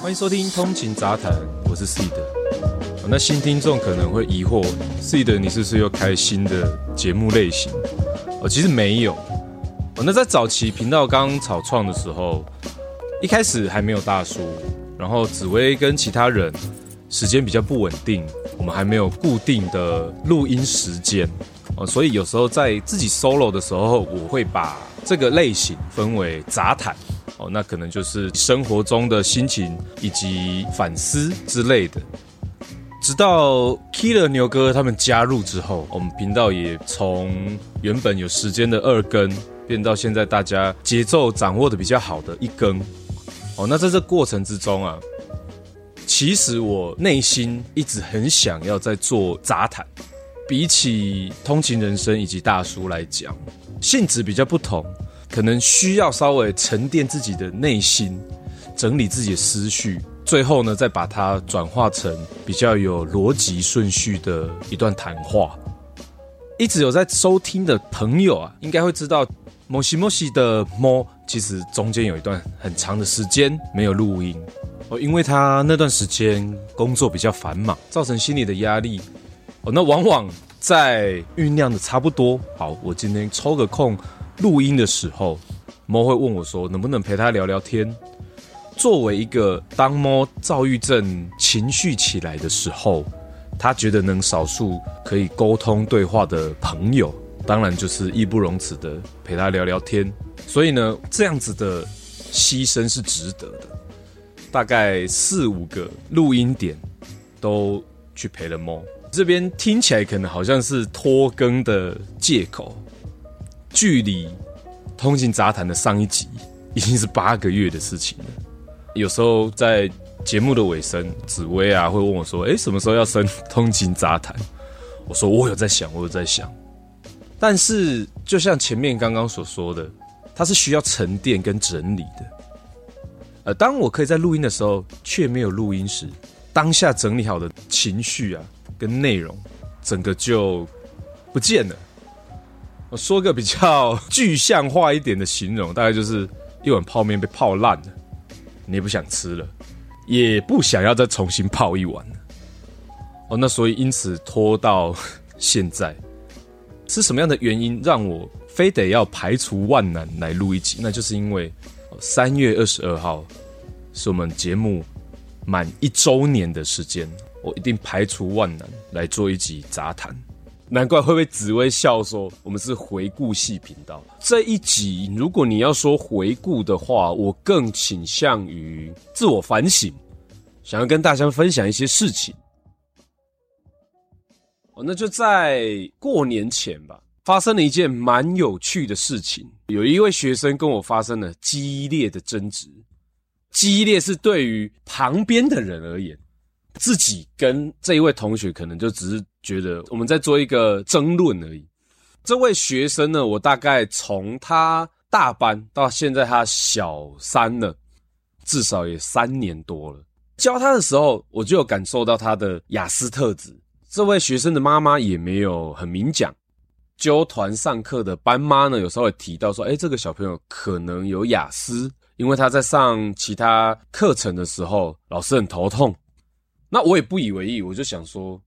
欢迎收听《通勤杂谈》，我是 Seed。那新听众可能会疑惑，Seed 你是不是又开新的节目类型？哦，其实没有。哦，那在早期频道刚草创的时候，一开始还没有大叔，然后紫薇跟其他人时间比较不稳定，我们还没有固定的录音时间。哦，所以有时候在自己 solo 的时候，我会把这个类型分为杂谈。哦，那可能就是生活中的心情以及反思之类的。直到 Killer 牛哥他们加入之后，我们频道也从原本有时间的二更，变到现在大家节奏掌握的比较好的一更。哦，那在这过程之中啊，其实我内心一直很想要在做杂谈。比起通勤人生以及大叔来讲，性质比较不同。可能需要稍微沉淀自己的内心，整理自己的思绪，最后呢，再把它转化成比较有逻辑顺序的一段谈话。一直有在收听的朋友啊，应该会知道，摩西摩西的摩，其实中间有一段很长的时间没有录音哦，因为他那段时间工作比较繁忙，造成心理的压力哦。那往往在酝酿的差不多，好，我今天抽个空。录音的时候，猫会问我说：“能不能陪他聊聊天？”作为一个当猫躁郁症情绪起来的时候，他觉得能少数可以沟通对话的朋友，当然就是义不容辞的陪他聊聊天。所以呢，这样子的牺牲是值得的。大概四五个录音点都去陪了猫，这边听起来可能好像是拖更的借口。距离通勤杂谈的上一集已经是八个月的事情了。有时候在节目的尾声，紫薇啊会问我说：“哎，什么时候要升通勤杂谈？”我说：“我有在想，我有在想。”但是就像前面刚刚所说的，它是需要沉淀跟整理的。呃，当我可以在录音的时候，却没有录音时，当下整理好的情绪啊跟内容，整个就不见了。我说个比较具象化一点的形容，大概就是一碗泡面被泡烂了，你也不想吃了，也不想要再重新泡一碗了。哦，那所以因此拖到现在，是什么样的原因让我非得要排除万难来录一集？那就是因为三月二十二号是我们节目满一周年的时间，我一定排除万难来做一集杂谈。难怪会被紫薇笑说我们是回顾系频道。这一集，如果你要说回顾的话，我更倾向于自我反省，想要跟大家分享一些事情。哦，那就在过年前吧，发生了一件蛮有趣的事情。有一位学生跟我发生了激烈的争执，激烈是对于旁边的人而言。自己跟这一位同学可能就只是觉得我们在做一个争论而已。这位学生呢，我大概从他大班到现在他小三了，至少也三年多了。教他的时候，我就有感受到他的雅斯特质。这位学生的妈妈也没有很明讲。纠团上课的班妈呢，有时候会提到说：“诶，这个小朋友可能有雅思，因为他在上其他课程的时候，老师很头痛。”那我也不以为意，我就想说，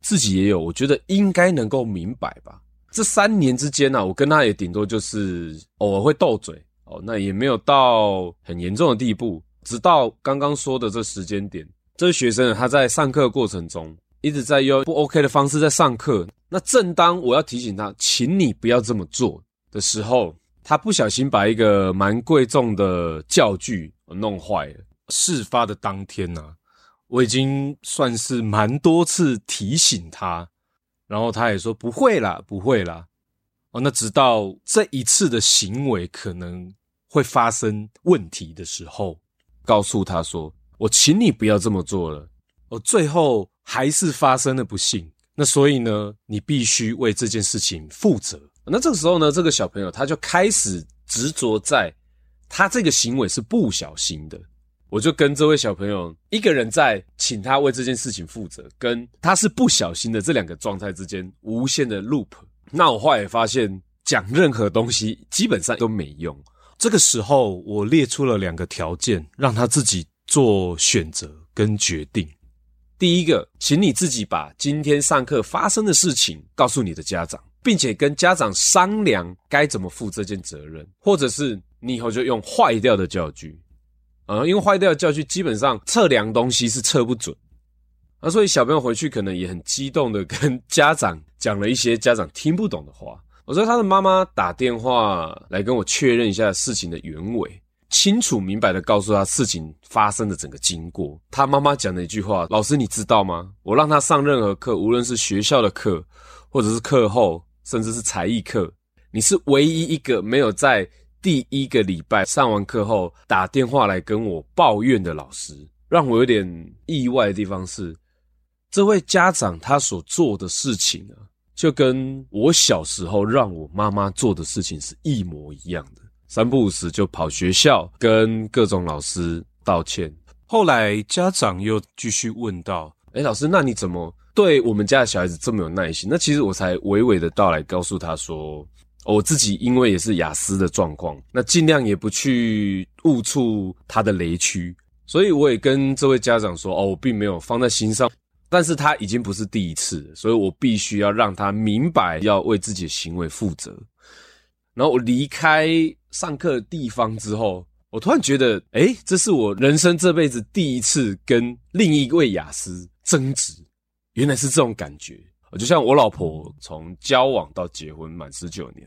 自己也有，我觉得应该能够明白吧。这三年之间呢、啊，我跟他也顶多就是偶尔会斗嘴哦，那也没有到很严重的地步。直到刚刚说的这时间点，这个学生他在上课过程中一直在用不 OK 的方式在上课。那正当我要提醒他，请你不要这么做的时候，他不小心把一个蛮贵重的教具弄坏了。事发的当天呢、我已经算是蛮多次提醒他，然后他也说不会啦，不会啦。哦，那直到这一次的行为可能会发生问题的时候，告诉他说：“我请你不要这么做了。”哦，最后还是发生了不幸。那所以呢，你必须为这件事情负责。那这个时候呢，这个小朋友他就开始执着在他这个行为是不小心的。我就跟这位小朋友一个人在请他为这件事情负责，跟他是不小心的这两个状态之间无限的 loop。那我后来也发现，讲任何东西基本上都没用。这个时候，我列出了两个条件，让他自己做选择跟决定。第一个，请你自己把今天上课发生的事情告诉你的家长，并且跟家长商量该怎么负这件责任，或者是你以后就用坏掉的教具，啊、因为坏掉的教具基本上测量东西是测不准，啊，所以小朋友回去可能也很激动的跟家长讲了一些家长听不懂的话。我说他的妈妈打电话来跟我确认一下事情的原委。清楚明白的告诉他事情发生的整个经过。他妈妈讲的一句话：“老师，你知道吗？我让他上任何课，无论是学校的课，或者是课后，甚至是才艺课，你是唯一一个没有在第一个礼拜上完课后打电话来跟我抱怨的老师。让我有点意外的地方是，这位家长他所做的事情啊，就跟我小时候让我妈妈做的事情是一模一样的。”三不五时就跑学校跟各种老师道歉。后来家长又继续问道：“诶，老师，那你怎么对我们家的小孩子这么有耐心？”那其实我才娓娓的道来告诉他说：“我自己因为也是雅思的状况，那尽量也不去误触他的雷区，所以我也跟这位家长说：哦，我并没有放在心上，但是他已经不是第一次，所以我必须要让他明白要为自己的行为负责。”然后我离开上课的地方之后，我突然觉得，诶，这是我人生这辈子第一次跟另一位雅思争执，原来是这种感觉。就像我老婆从交往到结婚满十九年，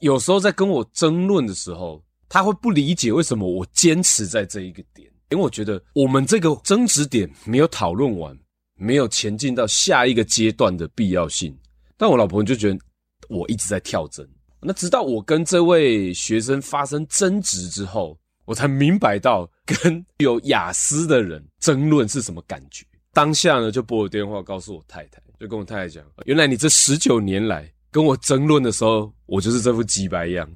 有时候在跟我争论的时候，她会不理解为什么我坚持在这一个点，因为我觉得我们这个争执点没有讨论完，没有前进到下一个阶段的必要性。但我老婆就觉得我一直在跳针。那直到我跟这位学生发生争执之后，我才明白到跟有雅思的人争论是什么感觉。当下呢，就拨了电话告诉我太太，就跟我太太讲：原来你这十九年来跟我争论的时候，我就是这副鸡白样。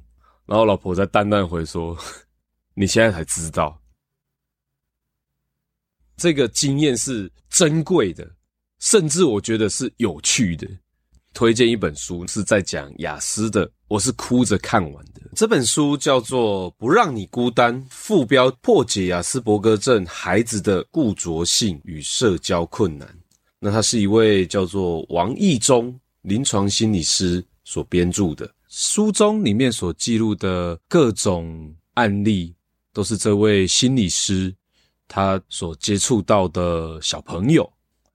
然后老婆在淡淡回说：你现在才知道，这个经验是珍贵的，甚至我觉得是有趣的。推荐一本书，是在讲雅思的。我是哭着看完的。这本书叫做《不让你孤单》，副标破解雅斯伯格症孩子的固着性与社交困难。那他是一位叫做王义忠临床心理师所编著的。书中里面所记录的各种案例，都是这位心理师他所接触到的小朋友，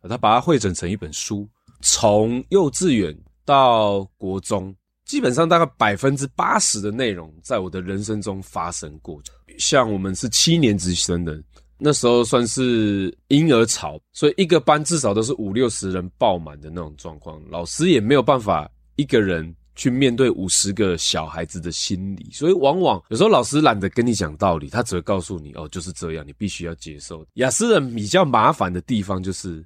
他把它汇整成一本书。从幼稚园到国中，基本上大概百分之八十的内容在我的人生中发生过。像我们是七年级生的，那时候算是婴儿潮，所以一个班至少都是五六十人爆满的那种状况。老师也没有办法一个人去面对五十个小孩子的心理，所以往往有时候老师懒得跟你讲道理，他只会告诉你：“哦，就是这样，你必须要接受。”雅思人比较麻烦的地方就是，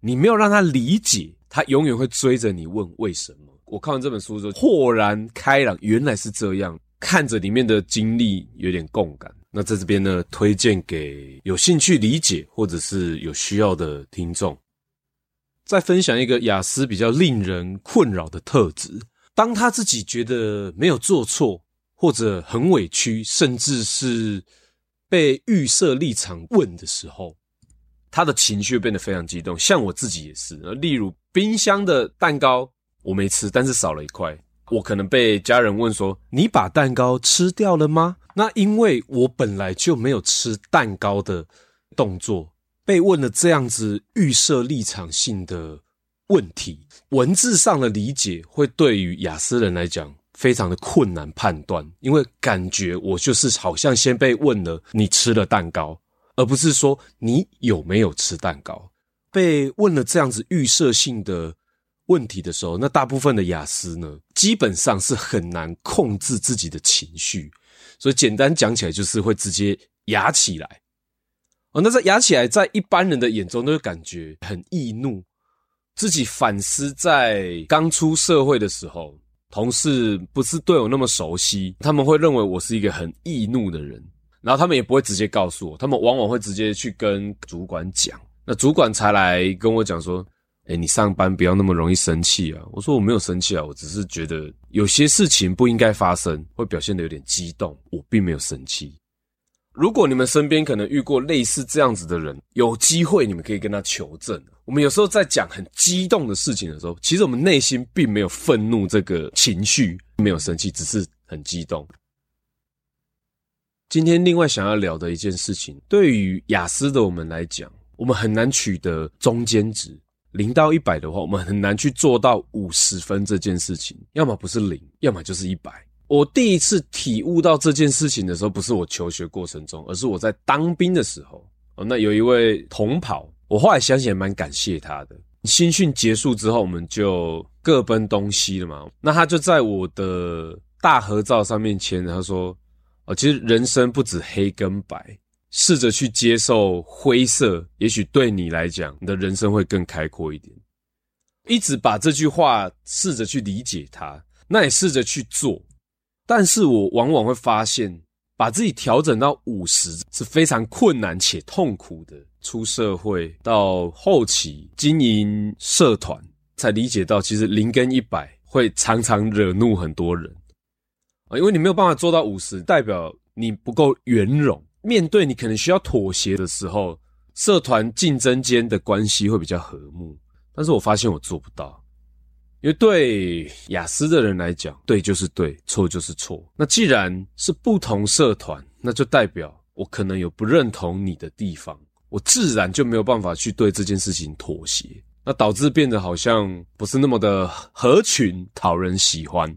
你没有让他理解。他永远会追着你问为什么。我看完这本书之后，豁然开朗，原来是这样。看着里面的经历，有点共感。那在这边呢，推荐给有兴趣理解或者是有需要的听众。再分享一个雅思比较令人困扰的特质：当他自己觉得没有做错，或者很委屈，甚至是被预设立场问的时候。他的情绪变得非常激动，像我自己也是。例如冰箱的蛋糕我没吃，但是少了一块，我可能被家人问说：“你把蛋糕吃掉了吗？”那因为我本来就没有吃蛋糕的动作，被问了这样子预设立场性的问题，文字上的理解会对于雅思人来讲非常的困难判断，因为感觉我就是好像先被问了你吃了蛋糕。而不是说你有没有吃蛋糕。被问了这样子预设性的问题的时候，那大部分的雅思呢，基本上是很难控制自己的情绪，所以简单讲起来就是会直接哑起来。哦，那在哑起来，在一般人的眼中都会感觉很易怒。自己反思在刚出社会的时候，同事不是对我那么熟悉，他们会认为我是一个很易怒的人。然后他们也不会直接告诉我，他们往往会直接去跟主管讲，那主管才来跟我讲说：“诶，你上班不要那么容易生气啊。”我说：“我没有生气啊，我只是觉得有些事情不应该发生，会表现得有点激动，我并没有生气。”如果你们身边可能遇过类似这样子的人，有机会你们可以跟他求证。我们有时候在讲很激动的事情的时候，其实我们内心并没有愤怒这个情绪，没有生气，只是很激动。今天另外想要聊的一件事情，对于雅思的我们来讲，我们很难取得中间值。零到一百的话，我们很难去做到五十分这件事情，要么不是零，要么就是一百。我第一次体悟到这件事情的时候，不是我求学过程中，而是我在当兵的时候。哦，那有一位同袍，我后来想起来蛮感谢他的。新训结束之后，我们就各奔东西了嘛。那他就在我的大合照上面签，他说：“哦，其实人生不止黑跟白，试着去接受灰色，也许对你来讲，你的人生会更开阔一点。”一直把这句话试着去理解它，那也试着去做。但是我往往会发现，把自己调整到五十是非常困难且痛苦的。出社会到后期经营社团，才理解到其实零跟一百会常常惹怒很多人啊，因为你没有办法做到五十，代表你不够圆融。面对你可能需要妥协的时候，社团竞争间的关系会比较和睦。但是我发现我做不到。因为对雅思的人来讲，对就是对，错就是错。那既然是不同社团，那就代表我可能有不认同你的地方，我自然就没有办法去对这件事情妥协。那导致变得好像不是那么的合群，讨人喜欢。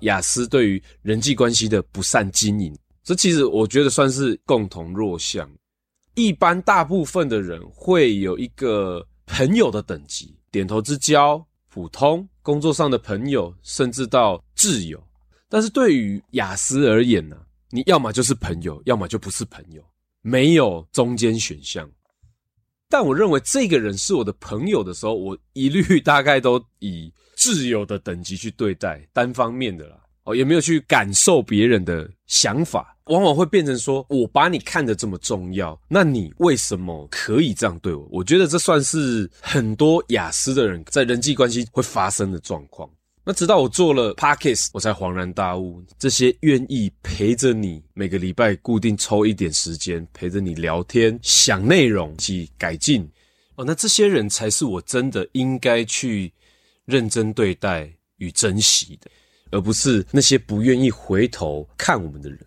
雅思对于人际关系的不善经营，这其实我觉得算是共同弱项。一般大部分的人会有一个朋友的等级，点头之交。普通工作上的朋友，甚至到挚友，但是对于雅思而言呢、你要么就是朋友，要么就不是朋友，没有中间选项。但我认为这个人是我的朋友的时候，我一律大概都以挚友的等级去对待，单方面的啦。哦，也没有去感受别人的想法，往往会变成说，我把你看得这么重要，那你为什么可以这样对我？我觉得这算是很多雅思的人在人际关系会发生的状况。那直到我做了 Podcast，我才恍然大悟，这些愿意陪着你每个礼拜固定抽一点时间陪着你聊天、想内容及改进哦，那这些人才是我真的应该去认真对待与珍惜的。而不是那些不愿意回头看我们的人，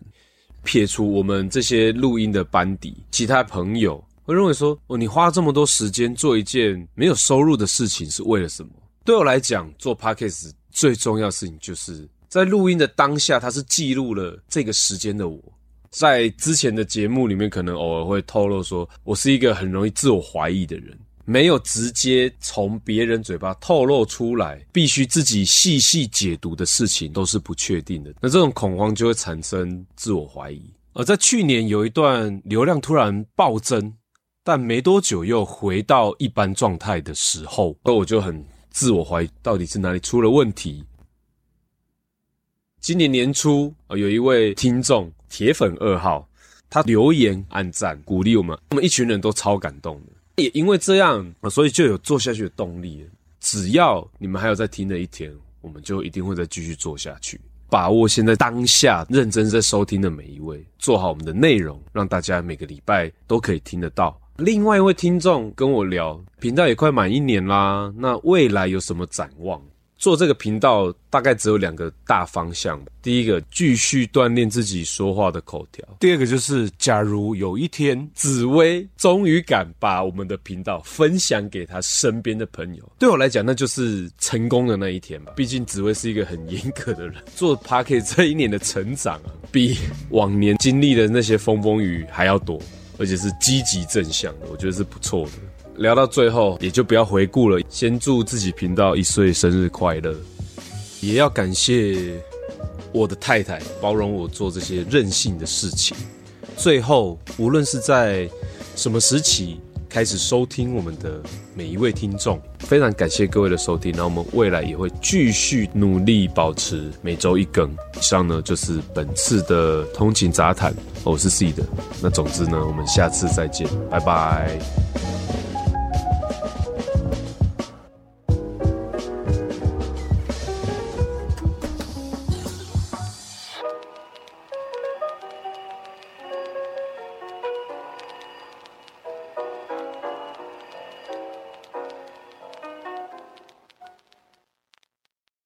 撇除我们这些录音的班底，其他朋友会认为说：哦，你花这么多时间做一件没有收入的事情是为了什么？对我来讲，做 Podcast 最重要的事情就是在录音的当下，它是记录了这个时间的我。在之前的节目里面，可能偶尔会透露说我是一个很容易自我怀疑的人。没有直接从别人嘴巴透露出来，必须自己细细解读的事情都是不确定的。那这种恐慌就会产生自我怀疑。而在去年有一段流量突然暴增，但没多久又回到一般状态的时候，那我就很自我怀疑，到底是哪里出了问题。今年年初，有一位听众铁粉二号，他留言按赞鼓励我们，我们一群人都超感动的。也因为这样，所以就有做下去的动力。只要你们还有在听的一天，我们就一定会再继续做下去。把握现在当下认真在收听的每一位，做好我们的内容，让大家每个礼拜都可以听得到。另外一位听众跟我聊，频道也快满一年啦，那未来有什么展望？做这个频道大概只有两个大方向，第一个继续锻炼自己说话的口条，第二个就是假如有一天紫薇终于敢把我们的频道分享给他身边的朋友，对我来讲那就是成功的那一天吧。毕竟紫薇是一个很严格的人，做 Podcast 这一年的成长啊，比往年经历的那些风风雨雨还要多，而且是积极正向的，我觉得是不错的。聊到最后，也就不要回顾了。先祝自己频道一岁生日快乐，也要感谢我的太太包容我做这些任性的事情。最后，无论是在什么时期开始收听我们的每一位听众，非常感谢各位的收听。那我们未来也会继续努力保持每周一更。以上呢就是本次的通勤杂谈，我是 C 的。那总之呢，我们下次再见，拜拜。